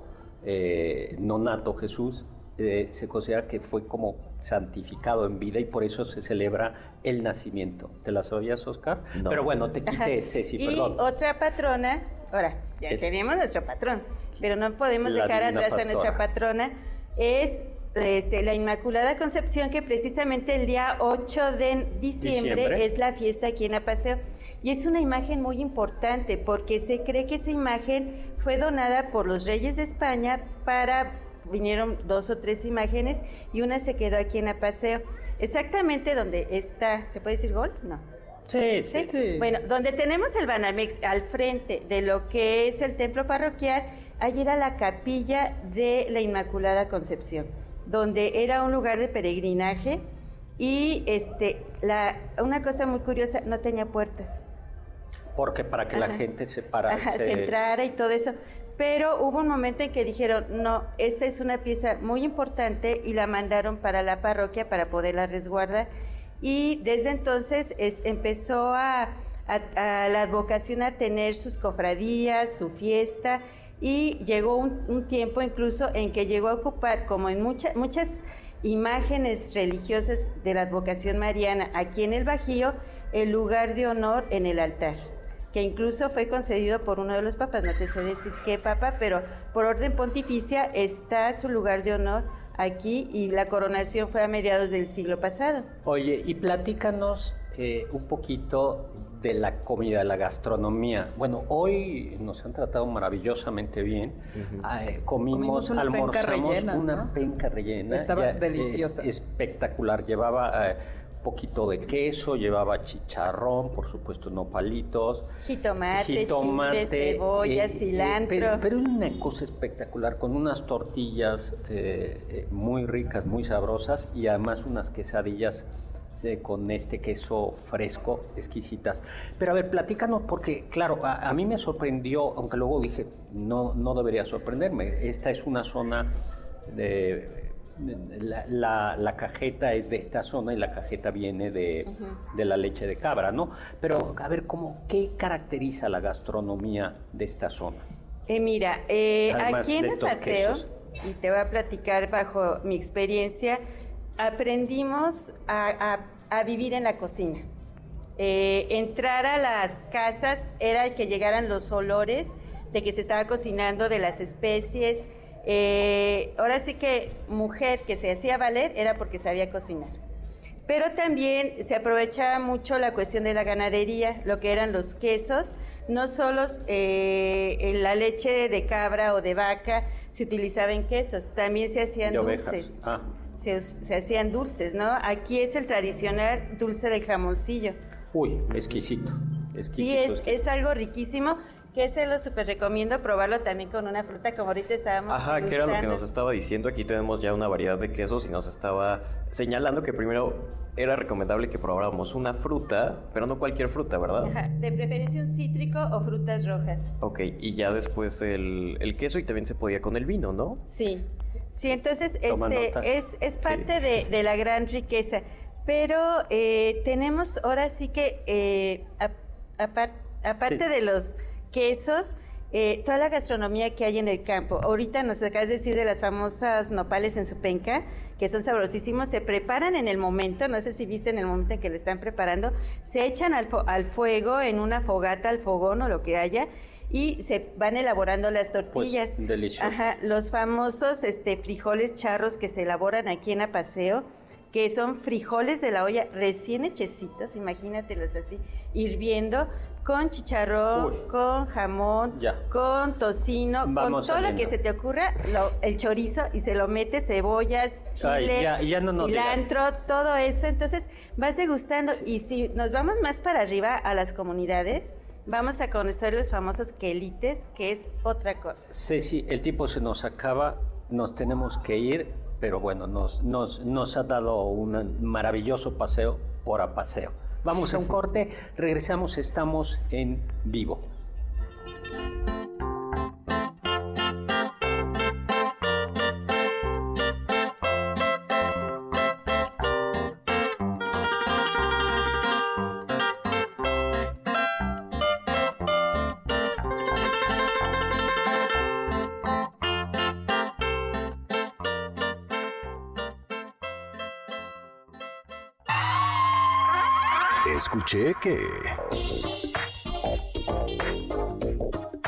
Speaker 4: nonato Jesús, eh, se considera que fue como santificado en vida y por eso se celebra el nacimiento. ¿Te la sabías, Oscar? Pero bueno, te quité, Ceci,
Speaker 8: y otra patrona, ahora, ya tenemos nuestro patrón, pero no podemos dejar atrás a nuestra patrona, es este, la Inmaculada Concepción, que precisamente el día 8 de diciembre, es la fiesta aquí en Apaseo. Y es una imagen muy importante porque se cree que esa imagen fue donada por los reyes de España para vinieron dos o tres imágenes y una se quedó aquí en Apaseo. Exactamente donde está, ¿se puede decir gol? No.
Speaker 4: Sí, sí, sí.
Speaker 8: Bueno, donde tenemos el Banamex al frente de lo que es el templo parroquial, allí era la capilla de la Inmaculada Concepción, donde era un lugar de peregrinaje y este, la, una cosa muy curiosa, no tenía puertas.
Speaker 4: Porque para que la gente se para,
Speaker 8: se entrara y todo eso pero hubo un momento en que dijeron, no, esta es una pieza muy importante y la mandaron para la parroquia para poderla resguardar. Y desde entonces empezó a, la advocación a tener sus cofradías, su fiesta, y llegó un, tiempo incluso en que llegó a ocupar, como en muchas imágenes religiosas de la advocación mariana aquí en el Bajío, el lugar de honor en el altar que incluso fue concedido por uno de los papas, no te sé decir qué papa, pero por orden pontificia está su lugar de honor aquí y la coronación fue a mediados del siglo pasado.
Speaker 4: Oye, y platícanos eh, un poquito de la comida, de la gastronomía. Bueno, hoy nos han tratado maravillosamente bien. Ah, eh, comimos,
Speaker 3: una
Speaker 4: almorzamos
Speaker 3: penca
Speaker 4: una penca rellena.
Speaker 3: Estaba deliciosa.
Speaker 4: espectacular. Llevaba eh, poquito de queso, llevaba chicharrón, por supuesto no palitos,
Speaker 8: jitomate, jitomate cebolla, eh, eh, cilantro.
Speaker 4: pero, una cosa espectacular, con unas tortillas eh, muy ricas, muy sabrosas y además unas quesadillas con este queso fresco, exquisitas. Pero a ver, platícanos, porque claro, a, a mí me sorprendió, aunque luego dije, no, no debería sorprenderme. Esta es una zona de la, la- la cajeta es de esta zona y la cajeta viene de, de la leche de cabra, ¿no? Pero a ver, ¿cómo, ¿qué caracteriza la gastronomía de esta zona?
Speaker 8: Eh, mira, eh, aquí en el paseo,
Speaker 4: quesos.
Speaker 8: y te voy a platicar bajo mi experiencia, aprendimos a, a- a vivir en la cocina. Eh, entrar a las casas era que llegaran los olores de que se estaba cocinando, de las especies. Eh, ahora sí que mujer que se hacía valer era porque sabía cocinar. Pero también se aprovechaba mucho la cuestión de la ganadería, lo que eran los quesos, no solo eh, la leche de cabra o de vaca se utilizaba en quesos, también se hacían dulces.
Speaker 4: Ah.
Speaker 8: Se, se hacían dulces, ¿no? Aquí es el tradicional dulce de jamoncillo.
Speaker 4: Uy, exquisito.
Speaker 8: Sí,
Speaker 4: exquisito,
Speaker 8: es,
Speaker 4: exquisito.
Speaker 8: es algo riquísimo, que se lo súper recomiendo probarlo también con una fruta, como ahorita estábamos
Speaker 5: Ajá, que era lo que nos estaba diciendo. Aquí tenemos ya una variedad de quesos y nos estaba señalando que primero era recomendable que probáramos una fruta, pero no cualquier fruta, ¿verdad?
Speaker 8: Ajá, de preferencia un cítrico o frutas rojas.
Speaker 5: Ok, y ya después el, el queso y también se podía con el vino, ¿no?
Speaker 8: Sí, sí, entonces
Speaker 5: Toma
Speaker 8: este
Speaker 5: nota.
Speaker 8: es, es parte de, de la gran riqueza. Pero eh, tenemos ahora sí que, eh, a- apar- aparte
Speaker 4: Sí.
Speaker 8: de los quesos, eh, toda la gastronomía que hay en el campo. Ahorita nos acabas de decir de las famosas nopales en su penca, que son sabrosísimos, se preparan en el momento, no sé si viste en el momento en que lo están preparando, se echan al, fo- al fuego, en una fogata, al fogón o lo que haya, y se van elaborando las tortillas.
Speaker 4: Pues, delicioso.
Speaker 8: Ajá, los famosos este, frijoles charros que se elaboran aquí en Apaseo, que son frijoles de la olla recién hechecitos, imagínatelos así, hirviendo con chicharrón,
Speaker 4: Uy.
Speaker 8: con jamón,
Speaker 4: Ya.
Speaker 8: con tocino,
Speaker 4: Vamos
Speaker 8: con todo lo que se te ocurra, lo- el chorizo y se lo mete cebollas, chile,
Speaker 4: ya- ya no digas.
Speaker 8: cilantro, todo eso, entonces vas degustando y si nos vamos más para arriba a las comunidades, vamos a conocer los famosos quelites, que es otra cosa.
Speaker 4: Ceci, el tiempo se nos acaba, nos tenemos que ir, pero bueno, nos, nos, nos ha dado un maravilloso paseo por Apaseo. Vamos a un corte, regresamos, estamos en vivo.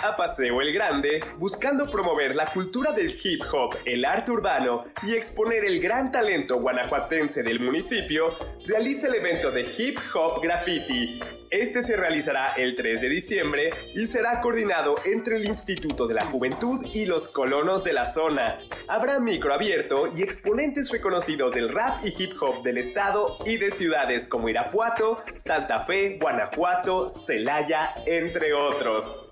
Speaker 7: A Paseo el Grande, buscando promover la cultura del hip hop, el arte urbano y exponer el gran talento guanajuatense del municipio, realiza el evento de Hip Hop Graffiti. Este se realizará el 3 de diciembre y será coordinado entre el Instituto de la Juventud y los colonos de la zona. Habrá micro abierto y exponentes reconocidos del rap y hip hop del estado y de ciudades como Irapuato, Santa Fe, Guanajuato, Celaya, entre otros.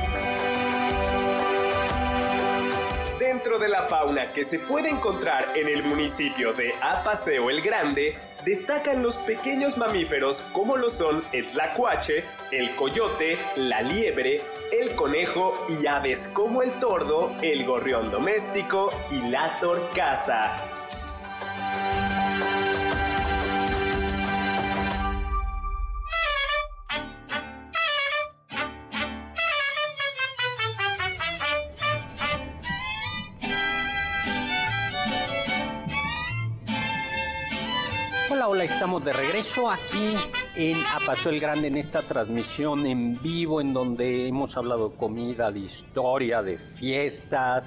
Speaker 7: De la fauna que se puede encontrar en el municipio de Apaseo el Grande, destacan los pequeños mamíferos como lo son el tlacuache, el coyote, la liebre, el conejo y aves como el tordo, el gorrión doméstico y la torcaza.
Speaker 4: Estamos de regreso aquí en Apaseo el Grande en esta transmisión en vivo en donde hemos hablado de comida, de historia, de fiestas,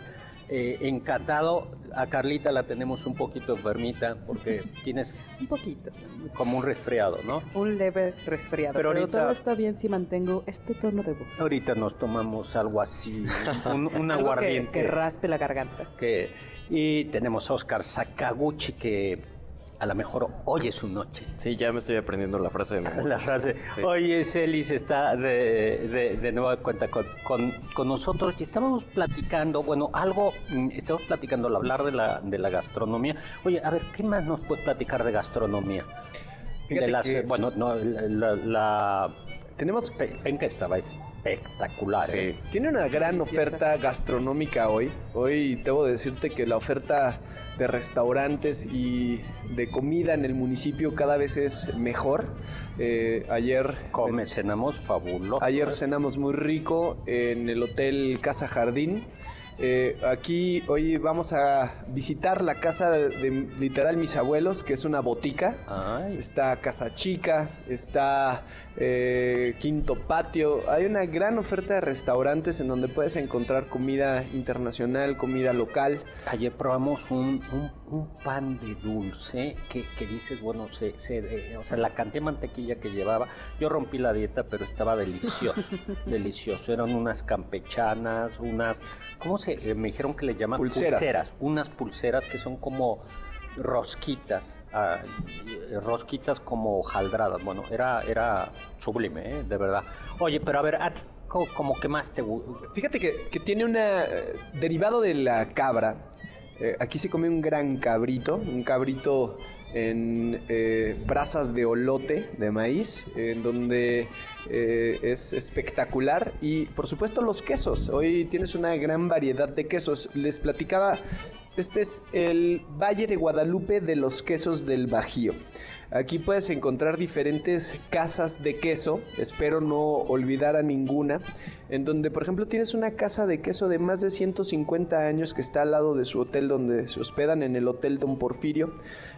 Speaker 4: Eh, encantado. A Carlita la tenemos un poquito enfermita porque tienes
Speaker 3: Un poquito.
Speaker 4: como un resfriado, ¿no?
Speaker 3: Un leve resfriado.
Speaker 4: Pero
Speaker 3: Pero,
Speaker 4: ahorita-
Speaker 3: todo está bien si mantengo este tono de voz.
Speaker 4: Ahorita nos tomamos algo así, un, un
Speaker 3: que-
Speaker 4: aguardiente.
Speaker 3: que raspe la garganta.
Speaker 4: que- y tenemos a Oscar Sakaguchi que a lo mejor hoy es su noche.
Speaker 5: Sí, ya me estoy aprendiendo la frase de memoria.
Speaker 4: La frase,
Speaker 5: Sí.
Speaker 4: hoy es Elis, está de, de, de nueva cuenta con, con, con nosotros y estábamos platicando, bueno, algo, mm, estamos platicando al hablar de la, de la gastronomía. Oye, a ver, ¿qué más nos puedes platicar de gastronomía?
Speaker 6: Fíjate
Speaker 4: de las,
Speaker 6: que-
Speaker 4: bueno, no, la, la,
Speaker 6: Tenemos
Speaker 4: Pe- ven que estaba espectacular.
Speaker 5: Sí.
Speaker 4: ¿eh?
Speaker 6: Tiene una gran oferta gastronómica hoy. Hoy debo decirte que la oferta de restaurantes y de comida en el municipio cada vez es mejor. Eh, ayer
Speaker 4: Come, cenamos, fabuloso.
Speaker 6: Ayer cenamos muy rico en el Hotel Casa Jardín. Eh, aquí hoy vamos a visitar la casa de, de literal mis abuelos, que es una botica.
Speaker 4: Ay,
Speaker 6: Está Casa Chica, está eh, Quinto Patio. Hay una gran oferta de restaurantes en donde puedes encontrar comida internacional, comida local.
Speaker 4: Ayer probamos un, un- un pan de dulce que, que dices, bueno, se, se, eh, o sea, la cantidad de mantequilla que llevaba, yo rompí la dieta, pero estaba delicioso, delicioso. Eran unas campechanas, unas, ¿cómo se? eh, me dijeron que le llaman
Speaker 6: Pulseras.
Speaker 4: unas pulseras que son como rosquitas. Ah, y rosquitas como jaldradas. Bueno, era, era sublime, ¿eh? de verdad. Oye, pero a ver, ¿a ti co- como que más te gusta?
Speaker 6: Fíjate que, que tiene una... eh, derivado de la cabra. eh, aquí se come un gran cabrito, un cabrito en eh, brasas de olote de maíz, en donde eh, es espectacular. Y por supuesto los quesos. Hoy tienes una gran variedad de quesos. Les platicaba, este es el Valle de Guadalupe de los quesos del Bajío. Aquí puedes encontrar diferentes casas de queso, espero no olvidar a ninguna, en donde por ejemplo tienes una casa de queso de más de 150 años que está al lado de su hotel donde se hospedan en el Hotel Don Porfirio,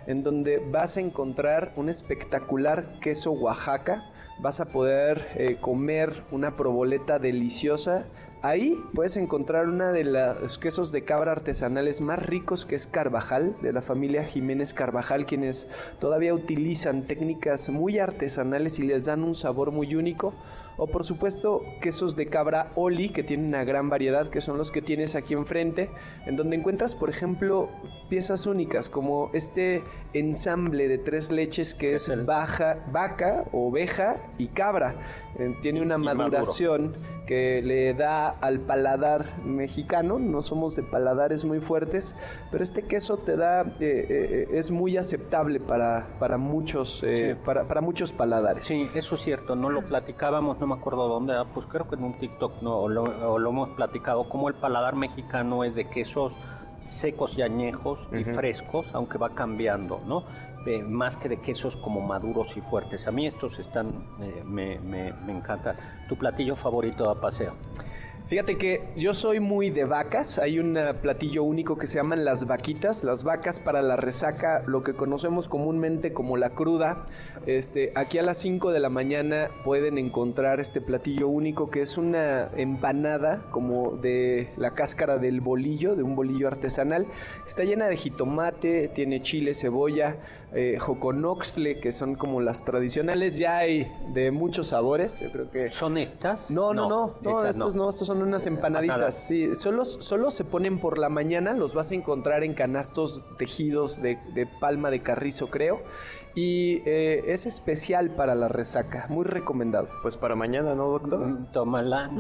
Speaker 6: en donde vas a encontrar un espectacular queso Oaxaca, vas a poder eh, comer una proboleta deliciosa. Ahí puedes encontrar una de los quesos de cabra artesanales más ricos que es Carvajal, de la familia Jiménez Carvajal, quienes todavía utilizan técnicas muy artesanales y les dan un sabor muy único. O por supuesto quesos de cabra Oli, que tienen una gran variedad, que son los que tienes aquí enfrente, en donde encuentras, por ejemplo, piezas únicas, como este ensamble de tres leches que es baja, vaca, oveja y cabra. Eh, tiene una maduración que le da al paladar mexicano, no somos de paladares muy fuertes, pero este queso te da, eh, eh, es muy aceptable para, para, muchos, eh,
Speaker 4: Sí.
Speaker 6: para, para muchos paladares.
Speaker 4: Sí, eso es cierto, no lo platicábamos, no me acuerdo dónde, ah, pues creo que en un TikTok no, lo, o lo hemos platicado, como el paladar mexicano es de quesos secos y añejos y frescos, aunque va cambiando, ¿no? Eh, más que de quesos como maduros y fuertes. A mí estos están, eh, me, me, me encanta. ¿Tu platillo favorito a paseo?
Speaker 6: Fíjate que yo soy muy de vacas. Hay un eh, platillo único que se llaman las vaquitas. Las vacas para la resaca, lo que conocemos comúnmente como la cruda. Este, aquí a las 5 de la mañana pueden encontrar este platillo único que es una empanada como de la cáscara del bolillo, de un bolillo artesanal. Está llena de jitomate, tiene chile, cebolla, eh, joconoxtle, que son como las tradicionales. Ya hay de muchos sabores. Yo creo que
Speaker 4: ¿Son estas?
Speaker 6: no, no, no, no,
Speaker 4: estas
Speaker 6: estos no. estos son unas empanaditas. Sí, solo, solo se ponen por la mañana, los vas a encontrar en canastos tejidos de, de palma de carrizo, creo. Y eh, es especial para la resaca, muy recomendado.
Speaker 5: Pues para mañana, ¿no, doctor?
Speaker 4: Mm, Tómala.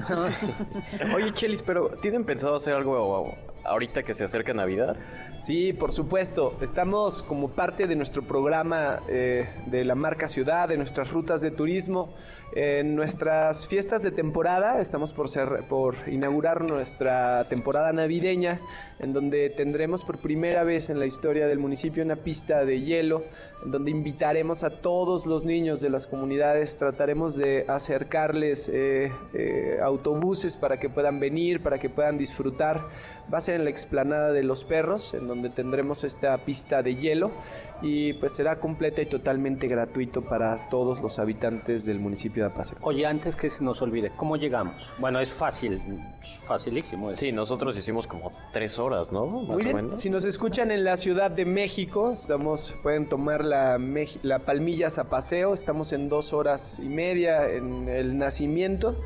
Speaker 5: Oye, Chelis, pero ¿tienen pensado hacer algo ahorita que se acerca Navidad?
Speaker 6: Sí, por supuesto. Estamos como parte de nuestro programa eh, de la marca Ciudad, de nuestras rutas de turismo, en nuestras fiestas de temporada. Estamos por, ser, por inaugurar nuestra temporada navideña, en donde tendremos por primera vez en la historia del municipio una pista de hielo, en donde invitaremos a todos los niños de las comunidades, trataremos de acercarles eh, eh, autobuses para que puedan venir, para que puedan disfrutar. Va a ser en la explanada de los perros, en donde tendremos esta pista de hielo y pues será completa y totalmente gratuito para todos los habitantes del municipio de Apaseo.
Speaker 4: Oye, antes que se nos olvide, ¿cómo llegamos? Bueno, es fácil, facilísimo.
Speaker 5: Sí, nosotros hicimos como tres horas, ¿no?
Speaker 6: Muy bien. Si nos escuchan en la Ciudad de México, estamos, pueden tomar la, la Palmillas a paseo, estamos en dos horas y media en el nacimiento.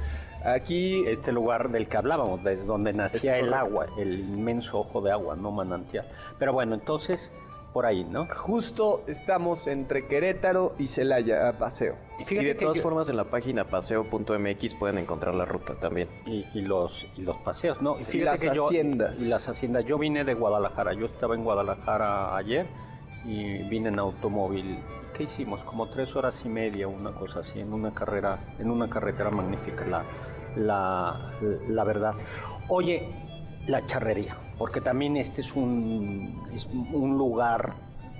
Speaker 6: Aquí...
Speaker 4: Este lugar del que hablábamos, de donde nacía el agua, el inmenso ojo de agua, no manantial. Pero bueno, entonces por ahí, ¿no?
Speaker 6: Justo estamos entre Querétaro y Celaya a paseo.
Speaker 5: Y, de todas formas en la página paseo.mx pueden encontrar la ruta también.
Speaker 4: Y, los, y los paseos, ¿no?
Speaker 6: Y, las haciendas.
Speaker 4: y las haciendas. Yo vine de Guadalajara, yo estaba en Guadalajara ayer y vine en automóvil. ¿Qué hicimos? Como tres horas y media, una cosa así, en una carrera, en una carretera magnífica, la, la, la verdad. Oye, la charrería, porque también este es un, un lugar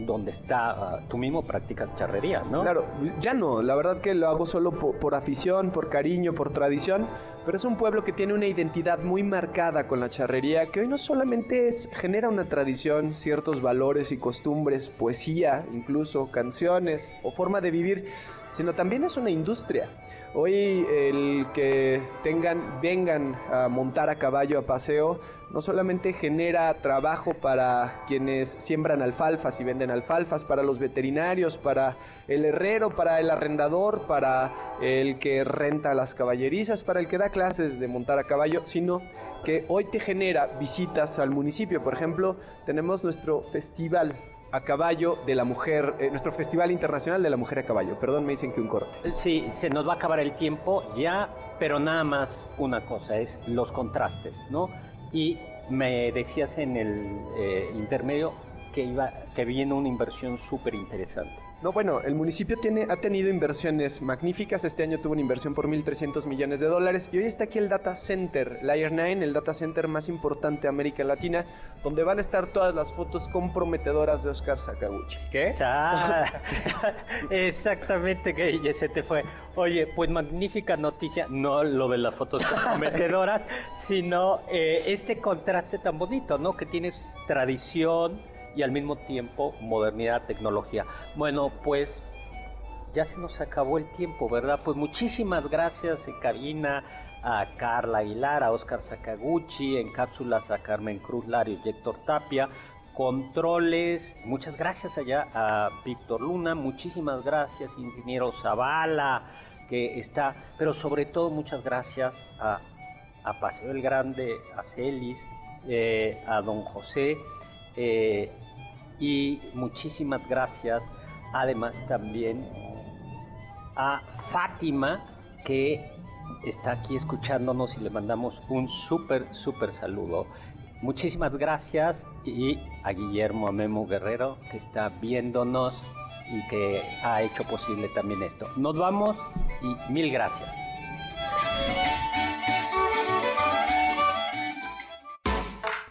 Speaker 4: donde está, ah, tú mismo practicas charrería, ¿no?
Speaker 6: Claro, ya no, la verdad que lo hago solo por, afición, por cariño, por tradición, pero es un pueblo que tiene una identidad muy marcada con la charrería, que hoy no solamente es, genera una tradición, ciertos valores y costumbres, poesía, incluso canciones o forma de vivir, sino también es una industria. Hoy el que tengan, vengan a montar a caballo a paseo, no solamente genera trabajo para quienes siembran alfalfas y venden alfalfas, para los veterinarios, para el herrero, para el arrendador, para el que renta las caballerizas, para el que da clases de montar a caballo, sino que hoy te genera visitas al municipio. Por ejemplo, tenemos nuestro festival a caballo de la mujer, eh, nuestro Festival Internacional de la Mujer a Caballo. Perdón, me dicen que un corte.
Speaker 4: Sí, se nos va a acabar el tiempo ya, pero nada más una cosa, es los contrastes, ¿no? Y me decías en el eh, intermedio que, iba, que viene una inversión súper interesante.
Speaker 6: No, bueno, el municipio tiene, ha tenido inversiones magníficas. Este año tuvo una inversión por 1.300 millones de dólares. Y hoy está aquí el Data Center, Layer 9, el data center más importante de América Latina, donde van a estar todas las fotos comprometedoras de Oscar Sakaguchi.
Speaker 4: ¿Qué? Exactamente, que ya se te fue. Oye, pues magnífica noticia, no lo de las fotos comprometedoras, sino eh, este contraste tan bonito, ¿no? Que tienes tradición y al mismo tiempo modernidad, tecnología. Bueno, pues ya se nos acabó el tiempo, ¿verdad? Pues muchísimas gracias en cabina a Carla Aguilar, a Oscar Sakaguchi, en cápsulas a Carmen Cruz Lario y Héctor Tapia, controles, muchas gracias allá a Víctor Luna, muchísimas gracias ingeniero Zavala, que está, pero sobre todo muchas gracias a, a Paseo el Grande, a Celis, eh, a don José, eh, y muchísimas gracias además también a Fátima que está aquí escuchándonos y le mandamos un súper, súper saludo. Muchísimas gracias y a Guillermo Amemo Guerrero que está viéndonos y que ha hecho posible también esto. Nos vamos y mil gracias.